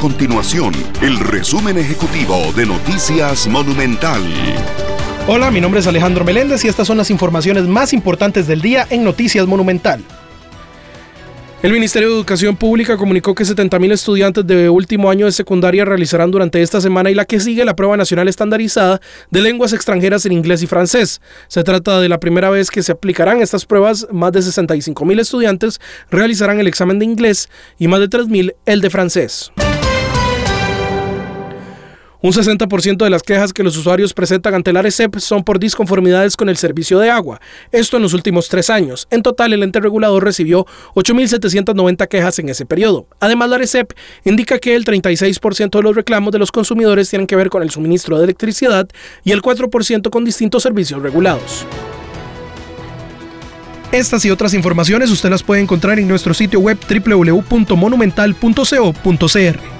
continuación el resumen ejecutivo de Noticias Monumental. Hola, mi nombre es Alejandro Meléndez y estas son las informaciones más importantes del día en Noticias Monumental. El Ministerio de Educación Pública comunicó que 70.000 estudiantes de último año de secundaria realizarán durante esta semana y la que sigue la prueba nacional estandarizada de lenguas extranjeras en inglés y francés. Se trata de la primera vez que se aplicarán estas pruebas. Más de 65.000 estudiantes realizarán el examen de inglés y más de 3.000 el de francés. Un 60% de las quejas que los usuarios presentan ante la ARECEP son por disconformidades con el servicio de agua. Esto en los últimos tres años. En total, el ente regulador recibió 8.790 quejas en ese periodo. Además, la ARECEP indica que el 36% de los reclamos de los consumidores tienen que ver con el suministro de electricidad y el 4% con distintos servicios regulados. Estas y otras informaciones usted las puede encontrar en nuestro sitio web www.monumental.co.cr.